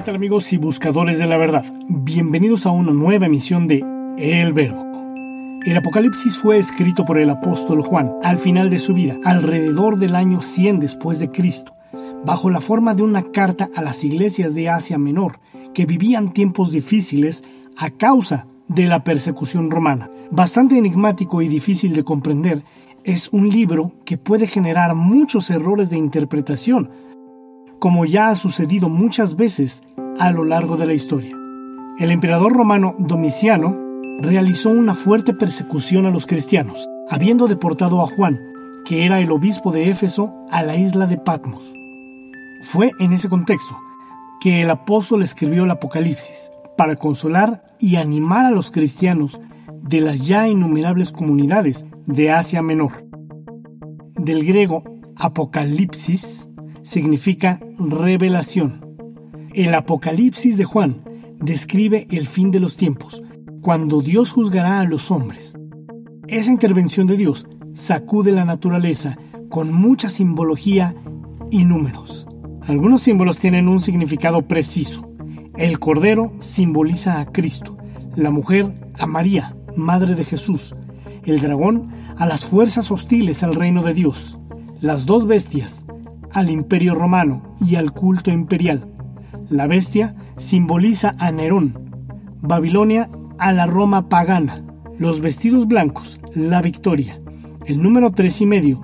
¿Qué tal amigos y buscadores de la verdad? Bienvenidos a una nueva emisión de El Verbo. El Apocalipsis fue escrito por el apóstol Juan al final de su vida, alrededor del año 100 después de Cristo, bajo la forma de una carta a las iglesias de Asia Menor que vivían tiempos difíciles a causa de la persecución romana. Bastante enigmático y difícil de comprender, es un libro que puede generar muchos errores de interpretación, como ya ha sucedido muchas veces a lo largo de la historia. El emperador romano Domiciano realizó una fuerte persecución a los cristianos, habiendo deportado a Juan, que era el obispo de Éfeso, a la isla de Patmos. Fue en ese contexto que el apóstol escribió el Apocalipsis, para consolar y animar a los cristianos de las ya innumerables comunidades de Asia Menor. Del griego apocalipsis significa revelación. El Apocalipsis de Juan describe el fin de los tiempos, cuando Dios juzgará a los hombres. Esa intervención de Dios sacude la naturaleza con mucha simbología y números. Algunos símbolos tienen un significado preciso. El cordero simboliza a Cristo, la mujer a María, madre de Jesús, el dragón a las fuerzas hostiles al reino de Dios, las dos bestias al imperio romano y al culto imperial. La bestia simboliza a Nerón, Babilonia a la Roma pagana, los vestidos blancos, la victoria, el número tres y medio,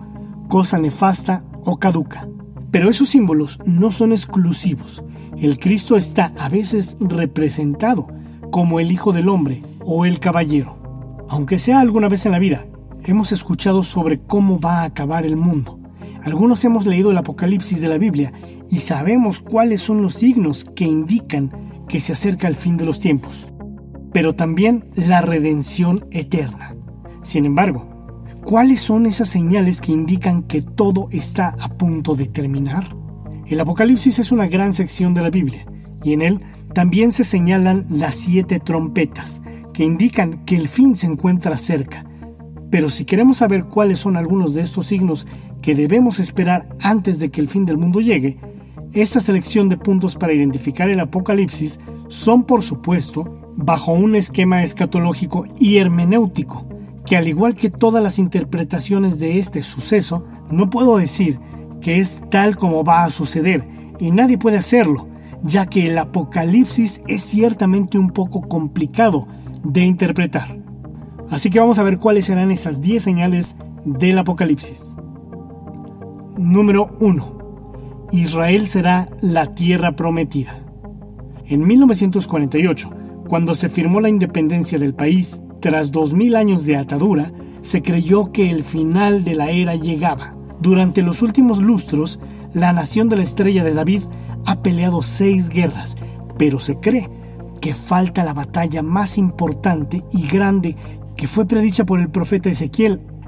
cosa nefasta o caduca. Pero esos símbolos no son exclusivos. El Cristo está a veces representado como el Hijo del Hombre o el Caballero. Aunque sea alguna vez en la vida, hemos escuchado sobre cómo va a acabar el mundo. Algunos hemos leído el Apocalipsis de la Biblia y sabemos cuáles son los signos que indican que se acerca el fin de los tiempos, pero también la redención eterna. Sin embargo, ¿cuáles son esas señales que indican que todo está a punto de terminar? El Apocalipsis es una gran sección de la Biblia y en él también se señalan las siete trompetas que indican que el fin se encuentra cerca. Pero si queremos saber cuáles son algunos de estos signos que debemos esperar antes de que el fin del mundo llegue, esta selección de puntos para identificar el Apocalipsis son, por supuesto, bajo un esquema escatológico y hermenéutico, que al igual que todas las interpretaciones de este suceso, no puedo decir que es tal como va a suceder, y nadie puede hacerlo, ya que el Apocalipsis es ciertamente un poco complicado de interpretar. Así que vamos a ver cuáles serán esas 10 señales del Apocalipsis. Número 1. Israel será la tierra prometida. En 1948, cuando se firmó la independencia del país, tras 2000 años de atadura, se creyó que el final de la era llegaba. Durante los últimos lustros, la nación de la estrella de David ha peleado seis guerras, pero se cree que falta la batalla más importante y grande que fue predicha por el profeta Ezequiel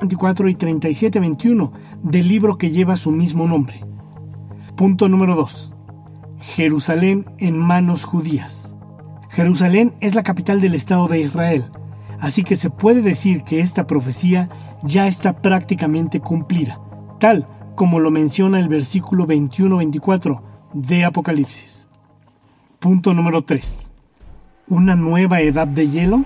24 y 37-21 del libro que lleva su mismo nombre. Punto número 2. Jerusalén en manos judías. Jerusalén es la capital del Estado de Israel, así que se puede decir que esta profecía ya está prácticamente cumplida, tal como lo menciona el versículo 21-24 de Apocalipsis. Punto número 3. ¿Una nueva edad de hielo?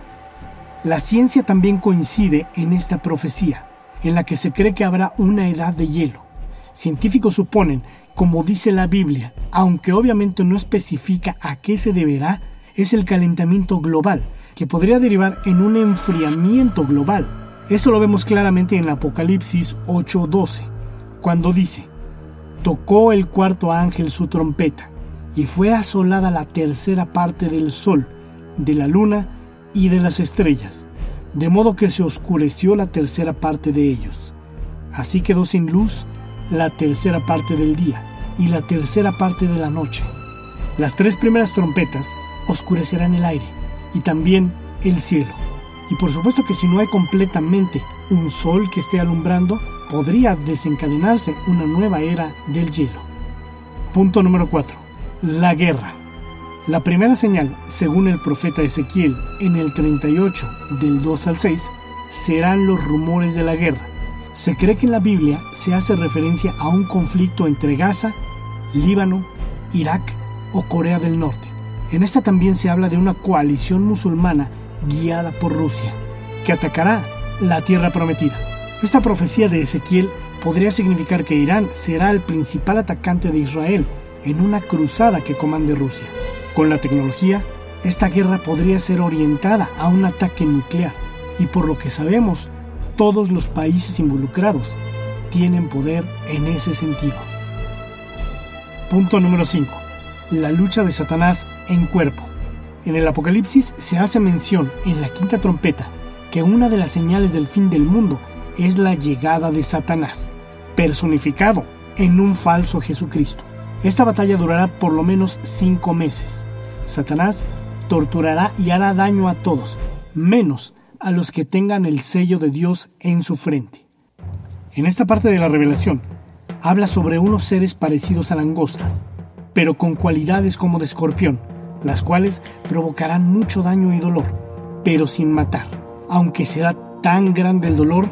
La ciencia también coincide en esta profecía, en la que se cree que habrá una edad de hielo. Científicos suponen, como dice la Biblia, aunque obviamente no especifica a qué se deberá, es el calentamiento global, que podría derivar en un enfriamiento global. Esto lo vemos claramente en Apocalipsis 8:12, cuando dice, tocó el cuarto ángel su trompeta, y fue asolada la tercera parte del sol, de la luna y de las estrellas, de modo que se oscureció la tercera parte de ellos. Así quedó sin luz la tercera parte del día y la tercera parte de la noche. Las tres primeras trompetas oscurecerán el aire y también el cielo. Y por supuesto que si no hay completamente un sol que esté alumbrando, podría desencadenarse una nueva era del hielo. Punto número 4. La guerra. La primera señal, según el profeta Ezequiel en el 38 del 2 al 6, serán los rumores de la guerra. Se cree que en la Biblia se hace referencia a un conflicto entre Gaza, Líbano, Irak o Corea del Norte. En esta también se habla de una coalición musulmana guiada por Rusia, que atacará la tierra prometida. Esta profecía de Ezequiel podría significar que Irán será el principal atacante de Israel en una cruzada que comande Rusia. Con la tecnología, esta guerra podría ser orientada a un ataque nuclear y por lo que sabemos, todos los países involucrados tienen poder en ese sentido. Punto número 5. La lucha de Satanás en cuerpo. En el Apocalipsis se hace mención en la quinta trompeta que una de las señales del fin del mundo es la llegada de Satanás, personificado en un falso Jesucristo. Esta batalla durará por lo menos cinco meses. Satanás torturará y hará daño a todos, menos a los que tengan el sello de Dios en su frente. En esta parte de la revelación, habla sobre unos seres parecidos a langostas, pero con cualidades como de escorpión, las cuales provocarán mucho daño y dolor, pero sin matar, aunque será tan grande el dolor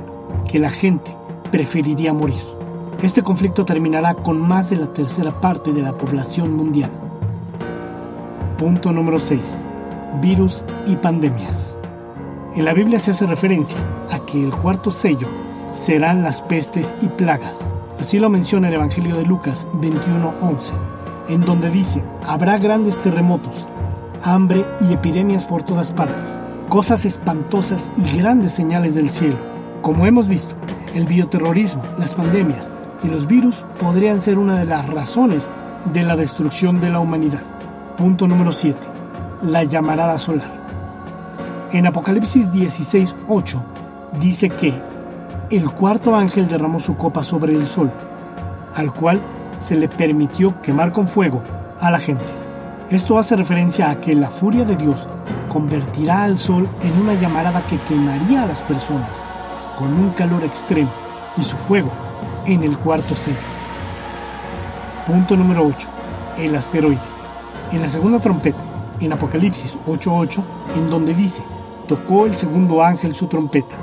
que la gente preferiría morir. Este conflicto terminará con más de la tercera parte de la población mundial. Punto número 6. Virus y pandemias. En la Biblia se hace referencia a que el cuarto sello serán las pestes y plagas. Así lo menciona el Evangelio de Lucas 21:11, en donde dice, habrá grandes terremotos, hambre y epidemias por todas partes, cosas espantosas y grandes señales del cielo. Como hemos visto, el bioterrorismo, las pandemias, y los virus podrían ser una de las razones de la destrucción de la humanidad. Punto número 7. La llamarada solar. En Apocalipsis 16:8 dice que el cuarto ángel derramó su copa sobre el sol, al cual se le permitió quemar con fuego a la gente. Esto hace referencia a que la furia de Dios convertirá al sol en una llamarada que quemaría a las personas con un calor extremo y su fuego en el cuarto sello. Punto número 8. El asteroide. En la segunda trompeta, en Apocalipsis 8.8, en donde dice, tocó el segundo ángel su trompeta,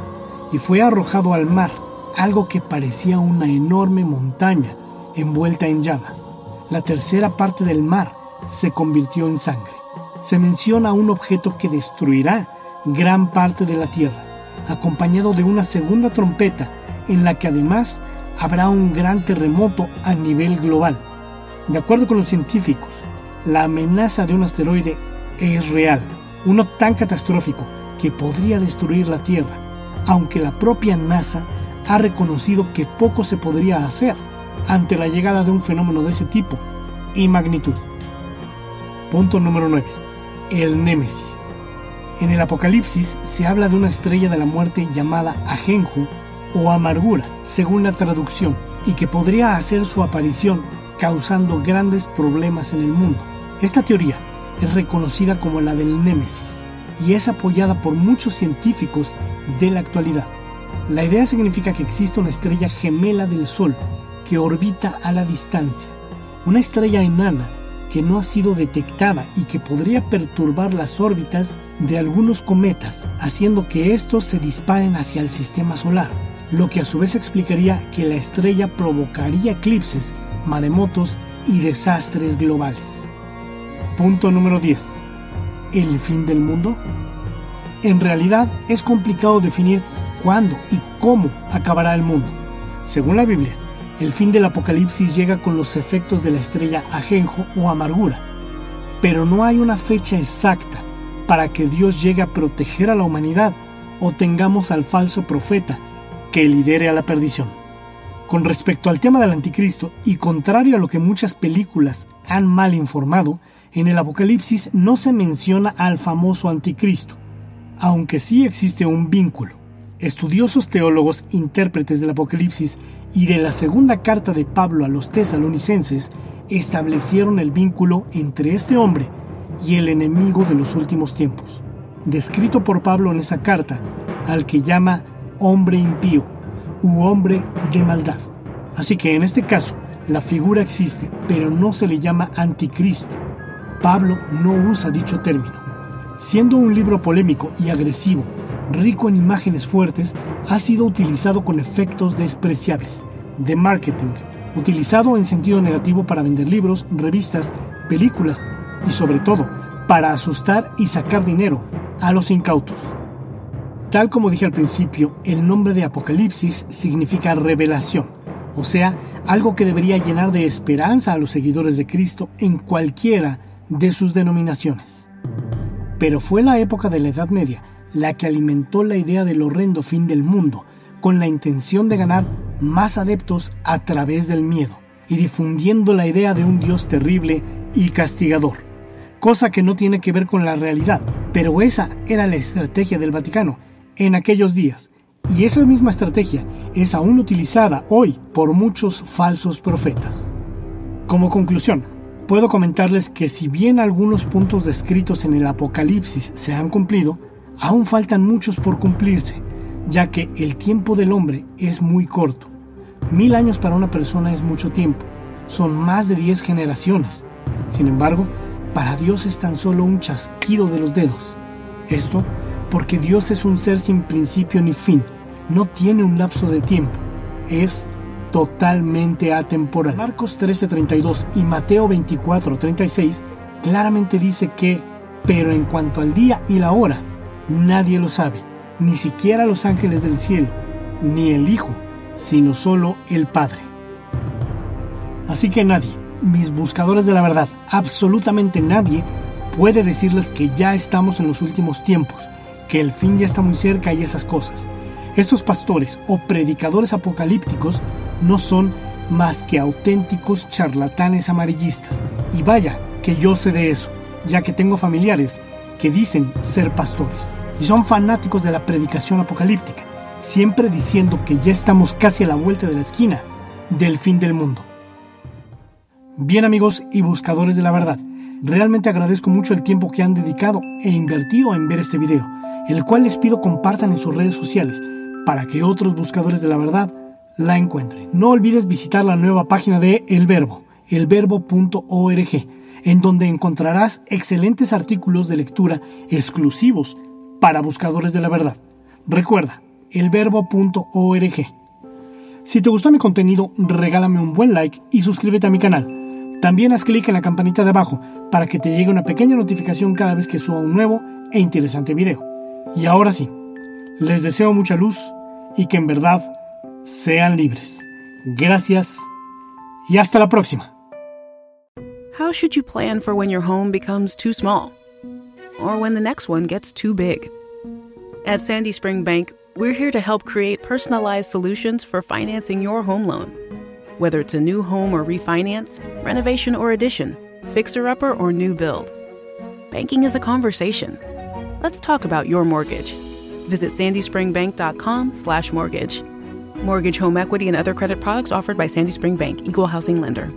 y fue arrojado al mar algo que parecía una enorme montaña envuelta en llamas. La tercera parte del mar se convirtió en sangre. Se menciona un objeto que destruirá gran parte de la tierra, acompañado de una segunda trompeta en la que además habrá un gran terremoto a nivel global. De acuerdo con los científicos, la amenaza de un asteroide es real, uno tan catastrófico que podría destruir la Tierra, aunque la propia NASA ha reconocido que poco se podría hacer ante la llegada de un fenómeno de ese tipo y magnitud. Punto número 9. El Némesis. En el Apocalipsis se habla de una estrella de la muerte llamada Ajenju o amargura, según la traducción, y que podría hacer su aparición causando grandes problemas en el mundo. Esta teoría es reconocida como la del Némesis y es apoyada por muchos científicos de la actualidad. La idea significa que existe una estrella gemela del Sol que orbita a la distancia, una estrella enana que no ha sido detectada y que podría perturbar las órbitas de algunos cometas, haciendo que estos se disparen hacia el sistema solar lo que a su vez explicaría que la estrella provocaría eclipses, maremotos y desastres globales. Punto número 10. el fin del mundo? En realidad es complicado definir cuándo y cómo acabará el mundo. Según la Biblia, el fin del apocalipsis llega con los efectos de la estrella ajenjo o amargura, pero no hay una fecha exacta para que Dios llegue a proteger a la humanidad o tengamos al falso profeta que lidere a la perdición. Con respecto al tema del anticristo, y contrario a lo que muchas películas han mal informado, en el Apocalipsis no se menciona al famoso anticristo, aunque sí existe un vínculo. Estudiosos teólogos, intérpretes del Apocalipsis y de la segunda carta de Pablo a los tesalonicenses establecieron el vínculo entre este hombre y el enemigo de los últimos tiempos, descrito por Pablo en esa carta, al que llama hombre impío u hombre de maldad. Así que en este caso, la figura existe, pero no se le llama anticristo. Pablo no usa dicho término. Siendo un libro polémico y agresivo, rico en imágenes fuertes, ha sido utilizado con efectos despreciables, de marketing, utilizado en sentido negativo para vender libros, revistas, películas y sobre todo para asustar y sacar dinero a los incautos. Tal como dije al principio, el nombre de Apocalipsis significa revelación, o sea, algo que debería llenar de esperanza a los seguidores de Cristo en cualquiera de sus denominaciones. Pero fue la época de la Edad Media la que alimentó la idea del horrendo fin del mundo, con la intención de ganar más adeptos a través del miedo y difundiendo la idea de un Dios terrible y castigador, cosa que no tiene que ver con la realidad, pero esa era la estrategia del Vaticano en aquellos días, y esa misma estrategia es aún utilizada hoy por muchos falsos profetas. Como conclusión, puedo comentarles que si bien algunos puntos descritos en el Apocalipsis se han cumplido, aún faltan muchos por cumplirse, ya que el tiempo del hombre es muy corto. Mil años para una persona es mucho tiempo, son más de diez generaciones. Sin embargo, para Dios es tan solo un chasquido de los dedos. Esto porque Dios es un ser sin principio ni fin, no tiene un lapso de tiempo, es totalmente atemporal. Marcos 13:32 y Mateo 24:36 claramente dice que, pero en cuanto al día y la hora, nadie lo sabe, ni siquiera los ángeles del cielo, ni el Hijo, sino solo el Padre. Así que nadie, mis buscadores de la verdad, absolutamente nadie, puede decirles que ya estamos en los últimos tiempos, que el fin ya está muy cerca y esas cosas. Estos pastores o predicadores apocalípticos no son más que auténticos charlatanes amarillistas. Y vaya que yo sé de eso, ya que tengo familiares que dicen ser pastores y son fanáticos de la predicación apocalíptica, siempre diciendo que ya estamos casi a la vuelta de la esquina del fin del mundo. Bien amigos y buscadores de la verdad, realmente agradezco mucho el tiempo que han dedicado e invertido en ver este video, el cual les pido compartan en sus redes sociales para que otros buscadores de la verdad la encuentren. No olvides visitar la nueva página de El Verbo, elverbo.org, en donde encontrarás excelentes artículos de lectura exclusivos para buscadores de la verdad. Recuerda, elverbo.org. Si te gustó mi contenido, regálame un buen like y suscríbete a mi canal. También haz clic en la campanita de abajo para que te llegue una pequeña notificación cada vez que suba un nuevo e interesante video. Y ahora sí, les deseo mucha luz y que en verdad sean libres. Gracias y hasta la próxima. How should you plan for when your home becomes too small? Or when the next one gets too big? At Sandy Spring Bank, we're here to help create personalized solutions for financing your home loan. Whether it's a new home or refinance, renovation or addition, fixer upper or new build. Banking is a conversation. Let's talk about your mortgage. Visit sandyspringbank.com/mortgage. Mortgage, home equity, and other credit products offered by Sandy Spring Bank, Equal Housing Lender.